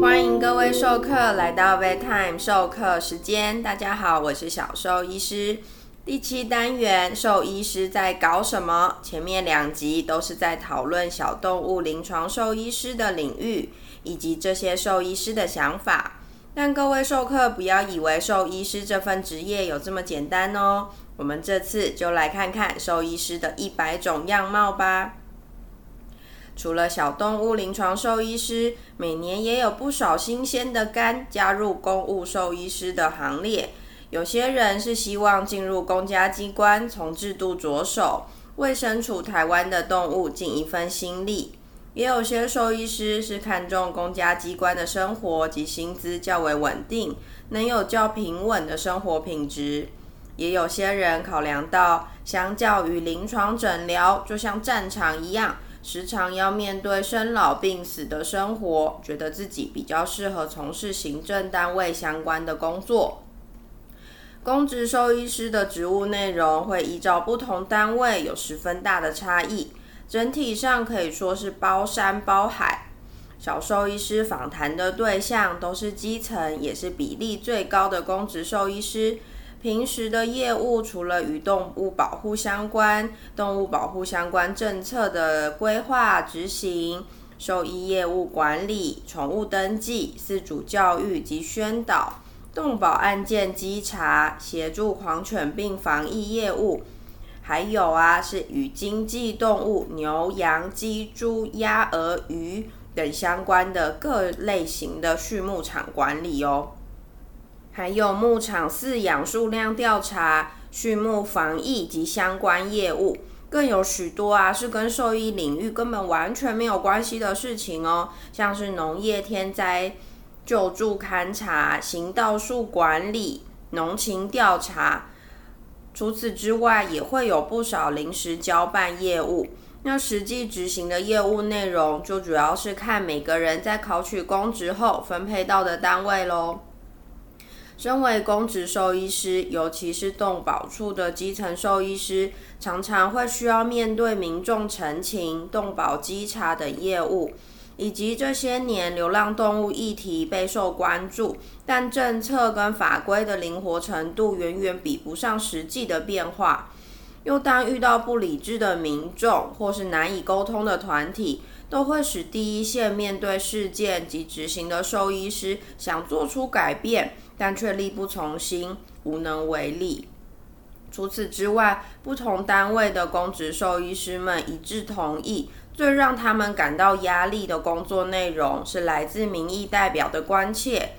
欢迎各位授课来到 Bedtime 授课时间。大家好，我是小兽医师。第七单元，兽医师在搞什么？前面两集都是在讨论小动物临床兽医师的领域，以及这些兽医师的想法。但各位授课不要以为兽医师这份职业有这么简单哦。我们这次就来看看兽医师的一百种样貌吧。除了小动物临床兽医师，每年也有不少新鲜的肝加入公务兽医师的行列。有些人是希望进入公家机关，从制度着手，为身处台湾的动物尽一份心力；也有些兽医师是看重公家机关的生活及薪资较为稳定，能有较平稳的生活品质；也有些人考量到，相较于临床诊疗，就像战场一样。时常要面对生老病死的生活，觉得自己比较适合从事行政单位相关的工作。公职兽医师的职务内容会依照不同单位有十分大的差异，整体上可以说是包山包海。小兽医师访谈的对象都是基层，也是比例最高的公职兽医师。平时的业务除了与动物保护相关，动物保护相关政策的规划执行、兽医业务管理、宠物登记、饲主教育及宣导、动保案件稽查、协助狂犬病防疫业务，还有啊是与经济动物牛、羊、鸡、猪、鸭、鹅、鱼等相关的各类型的畜牧场管理哦。还有牧场饲养数量调查、畜牧防疫及相关业务，更有许多啊是跟兽医领域根本完全没有关系的事情哦，像是农业天灾救助勘察、行道树管理、农情调查。除此之外，也会有不少临时交办业务。那实际执行的业务内容，就主要是看每个人在考取公职后分配到的单位喽。身为公职兽医师，尤其是动保处的基层兽医师，常常会需要面对民众陈情、动保稽查等业务，以及这些年流浪动物议题备受关注，但政策跟法规的灵活程度远远比不上实际的变化。又当遇到不理智的民众或是难以沟通的团体，都会使第一线面对事件及执行的兽医师想做出改变。但却力不从心，无能为力。除此之外，不同单位的公职兽医师们一致同意，最让他们感到压力的工作内容是来自民意代表的关切。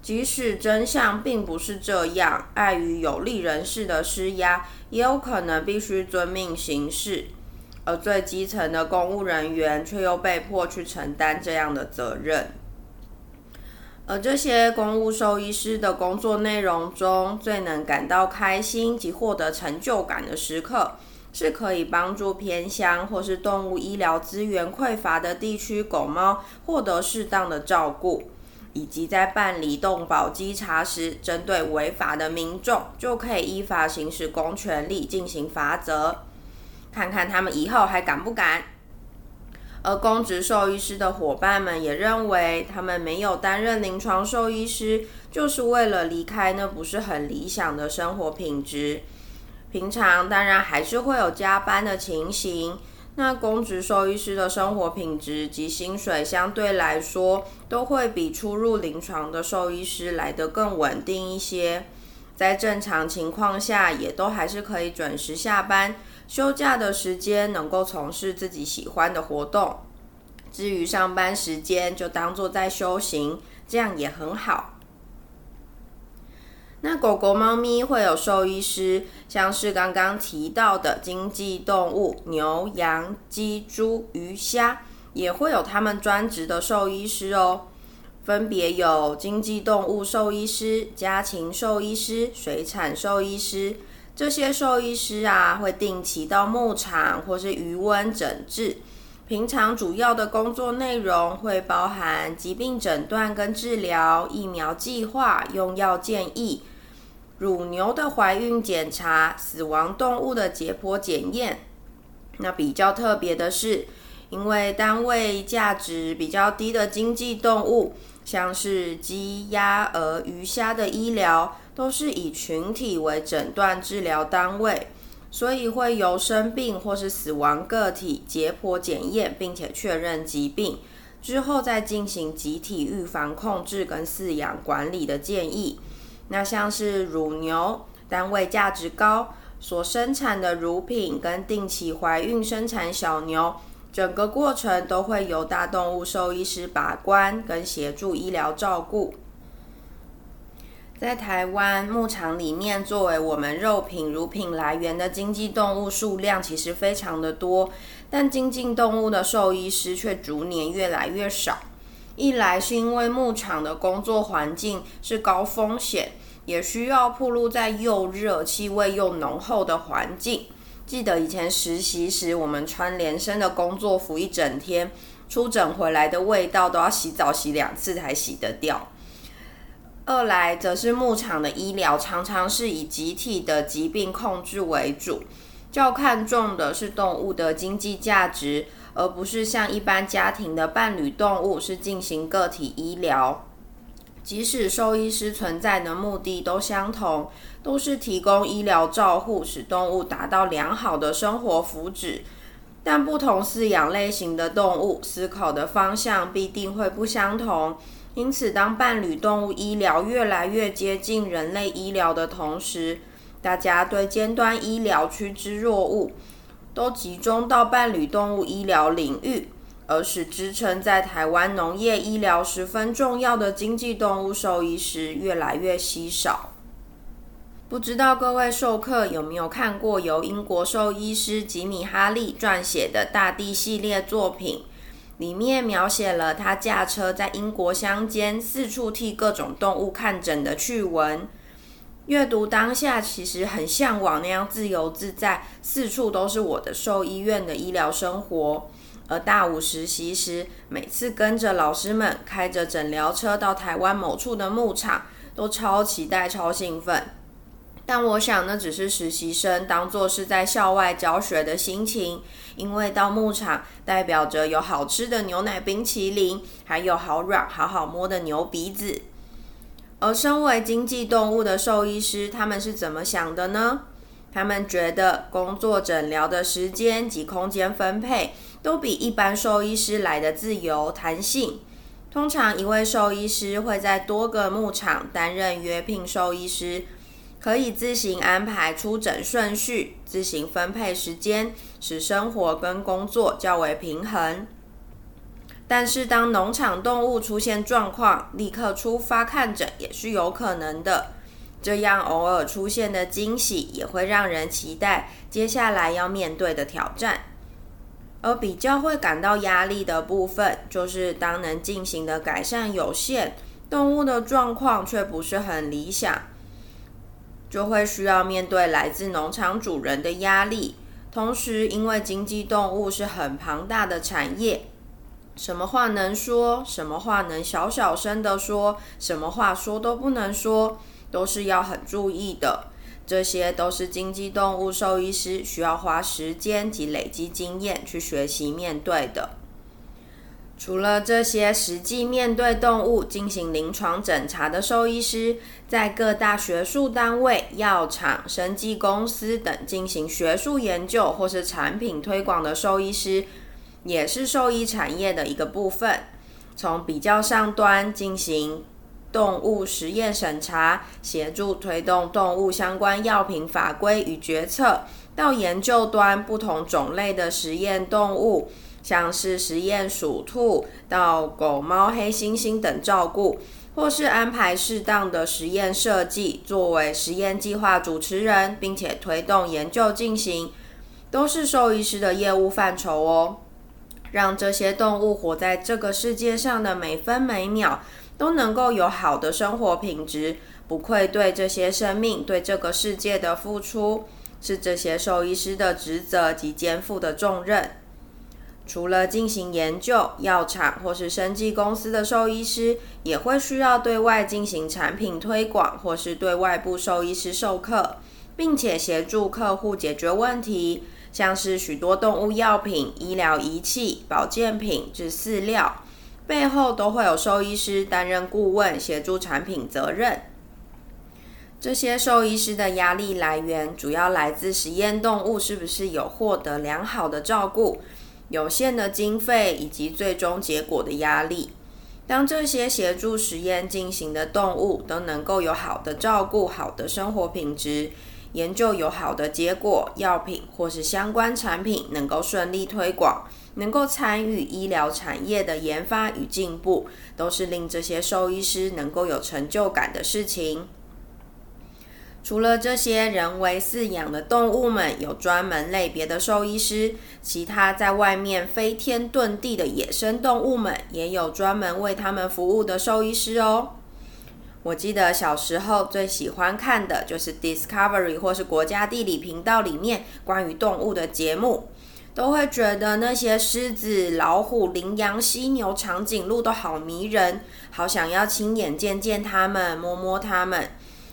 即使真相并不是这样，碍于有利人士的施压，也有可能必须遵命行事。而最基层的公务人员却又被迫去承担这样的责任。而这些公务兽医师的工作内容中，最能感到开心及获得成就感的时刻，是可以帮助偏乡或是动物医疗资源匮乏的地区狗猫获得适当的照顾，以及在办理动保稽查时，针对违法的民众，就可以依法行使公权力进行罚则，看看他们以后还敢不敢。而公职兽医师的伙伴们也认为，他们没有担任临床兽医师，就是为了离开那不是很理想的生活品质。平常当然还是会有加班的情形，那公职兽医师的生活品质及薪水相对来说，都会比出入临床的兽医师来得更稳定一些。在正常情况下，也都还是可以准时下班。休假的时间能够从事自己喜欢的活动，至于上班时间就当做在修行，这样也很好。那狗狗、猫咪会有兽医师，像是刚刚提到的经济动物牛、羊、鸡、猪、鱼、虾，也会有他们专职的兽医师哦。分别有经济动物兽医师、家禽兽医师、水产兽医师。这些兽医师啊，会定期到牧场或是渔温诊治。平常主要的工作内容会包含疾病诊断跟治疗、疫苗计划、用药建议、乳牛的怀孕检查、死亡动物的解剖检验。那比较特别的是，因为单位价值比较低的经济动物。像是鸡、鸭、鹅、鱼、虾的医疗，都是以群体为诊断治疗单位，所以会由生病或是死亡个体解剖检验，并且确认疾病之后，再进行集体预防、控制跟饲养管理的建议。那像是乳牛，单位价值高。所生产的乳品跟定期怀孕生产小牛，整个过程都会由大动物兽医师把关跟协助医疗照顾。在台湾牧场里面，作为我们肉品、乳品来源的经济动物数量其实非常的多，但经济动物的兽医师却逐年越来越少。一来是因为牧场的工作环境是高风险。也需要暴露在又热、气味又浓厚的环境。记得以前实习时，我们穿连身的工作服一整天，出诊回来的味道都要洗澡洗两次才洗得掉。二来则是牧场的医疗常常是以集体的疾病控制为主，较看重的是动物的经济价值，而不是像一般家庭的伴侣动物是进行个体医疗。即使兽医师存在的目的都相同，都是提供医疗照护，使动物达到良好的生活福祉，但不同饲养类型的动物思考的方向必定会不相同。因此，当伴侣动物医疗越来越接近人类医疗的同时，大家对尖端医疗趋之若鹜，都集中到伴侣动物医疗领域。而使支撑在台湾农业医疗十分重要的经济动物兽医师越来越稀少。不知道各位授课有没有看过由英国兽医师吉米哈利撰写的《大地》系列作品？里面描写了他驾车在英国乡间四处替各种动物看诊的趣闻。阅读当下，其实很向往那样自由自在、四处都是我的兽医院的医疗生活。而大五实习时，每次跟着老师们开着诊疗车到台湾某处的牧场，都超期待、超兴奋。但我想，那只是实习生当做是在校外教学的心情，因为到牧场代表着有好吃的牛奶冰淇淋，还有好软、好好摸的牛鼻子。而身为经济动物的兽医师，他们是怎么想的呢？他们觉得工作诊疗的时间及空间分配。都比一般兽医师来的自由弹性。通常，一位兽医师会在多个牧场担任约聘兽医师，可以自行安排出诊顺序，自行分配时间，使生活跟工作较为平衡。但是，当农场动物出现状况，立刻出发看诊也是有可能的。这样偶尔出现的惊喜，也会让人期待接下来要面对的挑战。而比较会感到压力的部分，就是当能进行的改善有限，动物的状况却不是很理想，就会需要面对来自农场主人的压力。同时，因为经济动物是很庞大的产业，什么话能说，什么话能小小声的说，什么话说都不能说，都是要很注意的。这些都是经济动物兽医师需要花时间及累积经验去学习面对的。除了这些实际面对动物进行临床诊查的兽医师，在各大学术单位、药厂、生技公司等进行学术研究或是产品推广的兽医师，也是兽医产业的一个部分。从比较上端进行。动物实验审查，协助推动动物相关药品法规与决策；到研究端，不同种类的实验动物，像是实验鼠兔到狗猫黑猩猩等照顾，或是安排适当的实验设计，作为实验计划主持人，并且推动研究进行，都是兽医师的业务范畴哦。让这些动物活在这个世界上的每分每秒。都能够有好的生活品质，不愧对这些生命、对这个世界的付出，是这些兽医师的职责及肩负的重任。除了进行研究，药厂或是生技公司的兽医师也会需要对外进行产品推广，或是对外部兽医师授课，并且协助客户解决问题，像是许多动物药品、医疗仪器、保健品至饲料。背后都会有兽医师担任顾问，协助产品责任。这些兽医师的压力来源主要来自实验动物是不是有获得良好的照顾、有限的经费以及最终结果的压力。当这些协助实验进行的动物都能够有好的照顾、好的生活品质，研究有好的结果，药品或是相关产品能够顺利推广，能够参与医疗产业的研发与进步，都是令这些兽医师能够有成就感的事情。除了这些人为饲养的动物们有专门类别的兽医师，其他在外面飞天遁地的野生动物们也有专门为他们服务的兽医师哦。我记得小时候最喜欢看的就是 Discovery 或是国家地理频道里面关于动物的节目，都会觉得那些狮子、老虎、羚羊、犀牛、长颈鹿都好迷人，好想要亲眼见见它们，摸摸它们。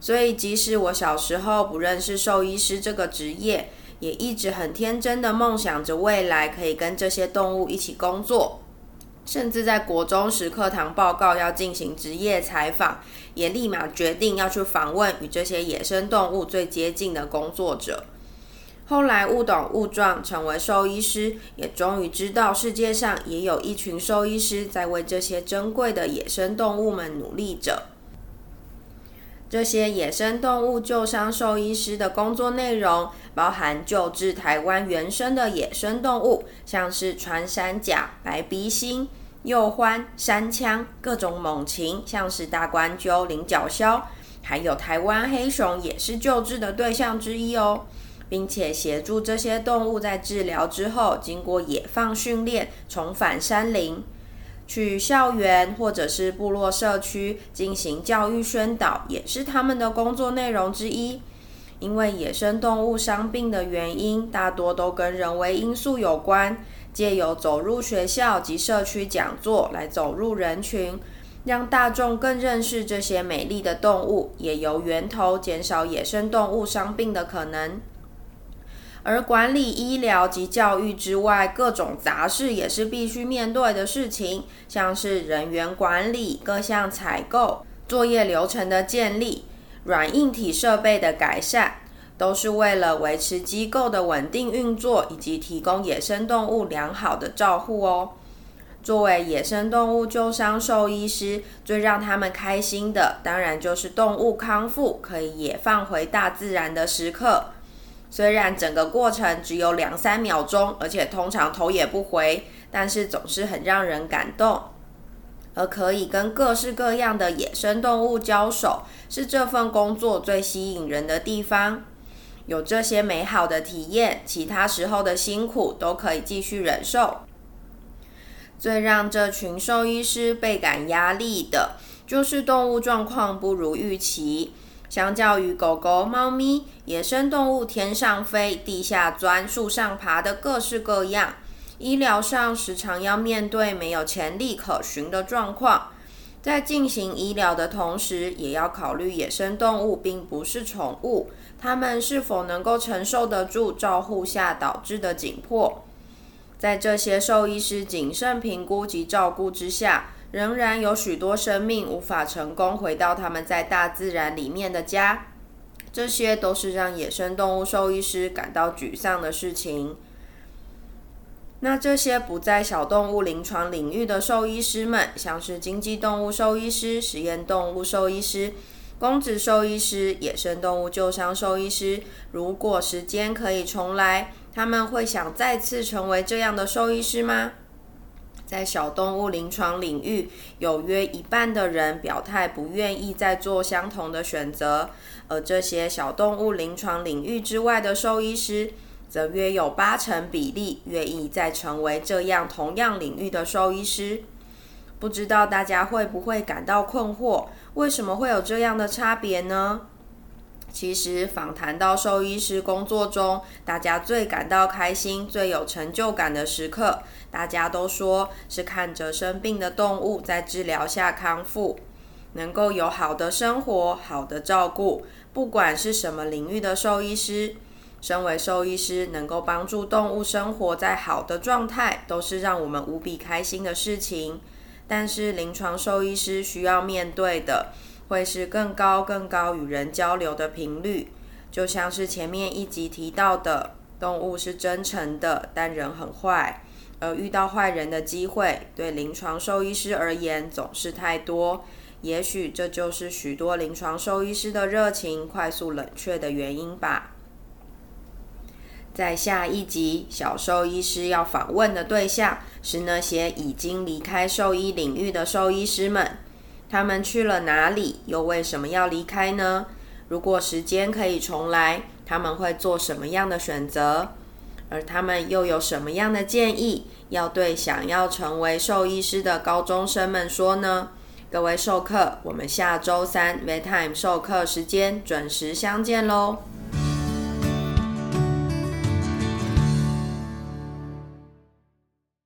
所以，即使我小时候不认识兽医师这个职业，也一直很天真的梦想着未来可以跟这些动物一起工作。甚至在国中时课堂报告要进行职业采访，也立马决定要去访问与这些野生动物最接近的工作者。后来误懂误撞，成为兽医师，也终于知道世界上也有一群兽医师在为这些珍贵的野生动物们努力着。这些野生动物救伤兽医师的工作内容，包含救治台湾原生的野生动物，像是穿山甲、白鼻星、鼬獾、山羌，各种猛禽，像是大冠鸠、菱角鸮，还有台湾黑熊，也是救治的对象之一哦，并且协助这些动物在治疗之后，经过野放训练，重返山林。去校园或者是部落社区进行教育宣导，也是他们的工作内容之一。因为野生动物伤病的原因大多都跟人为因素有关，借由走入学校及社区讲座来走入人群，让大众更认识这些美丽的动物，也由源头减少野生动物伤病的可能。而管理医疗及教育之外，各种杂事也是必须面对的事情，像是人员管理、各项采购、作业流程的建立、软硬体设备的改善，都是为了维持机构的稳定运作，以及提供野生动物良好的照护哦。作为野生动物救伤兽医师，最让他们开心的，当然就是动物康复，可以野放回大自然的时刻。虽然整个过程只有两三秒钟，而且通常头也不回，但是总是很让人感动。而可以跟各式各样的野生动物交手，是这份工作最吸引人的地方。有这些美好的体验，其他时候的辛苦都可以继续忍受。最让这群兽医师倍感压力的，就是动物状况不如预期。相较于狗狗、猫咪，野生动物天上飞、地下钻、树上爬的各式各样，医疗上时常要面对没有潜力可循的状况。在进行医疗的同时，也要考虑野生动物并不是宠物，它们是否能够承受得住照护下导致的紧迫。在这些兽医师谨慎评估及照顾之下。仍然有许多生命无法成功回到他们在大自然里面的家，这些都是让野生动物兽医师感到沮丧的事情。那这些不在小动物临床领域的兽医师们，像是经济动物兽医师、实验动物兽医师、公职兽医师、野生动物救伤兽医师，如果时间可以重来，他们会想再次成为这样的兽医师吗？在小动物临床领域，有约一半的人表态不愿意再做相同的选择，而这些小动物临床领域之外的兽医师，则约有八成比例愿意再成为这样同样领域的兽医师。不知道大家会不会感到困惑？为什么会有这样的差别呢？其实，访谈到兽医师工作中，大家最感到开心、最有成就感的时刻，大家都说是看着生病的动物在治疗下康复，能够有好的生活、好的照顾。不管是什么领域的兽医师，身为兽医师能够帮助动物生活在好的状态，都是让我们无比开心的事情。但是临床兽医师需要面对的会是更高、更高与人交流的频率，就像是前面一集提到的，动物是真诚的，但人很坏，而遇到坏人的机会，对临床兽医师而言总是太多。也许这就是许多临床兽医师的热情快速冷却的原因吧。在下一集，小兽医师要访问的对象是那些已经离开兽医领域的兽医师们。他们去了哪里？又为什么要离开呢？如果时间可以重来，他们会做什么样的选择？而他们又有什么样的建议要对想要成为兽医师的高中生们说呢？各位授课，我们下周三 v e t i m e 授课时间准时相见喽！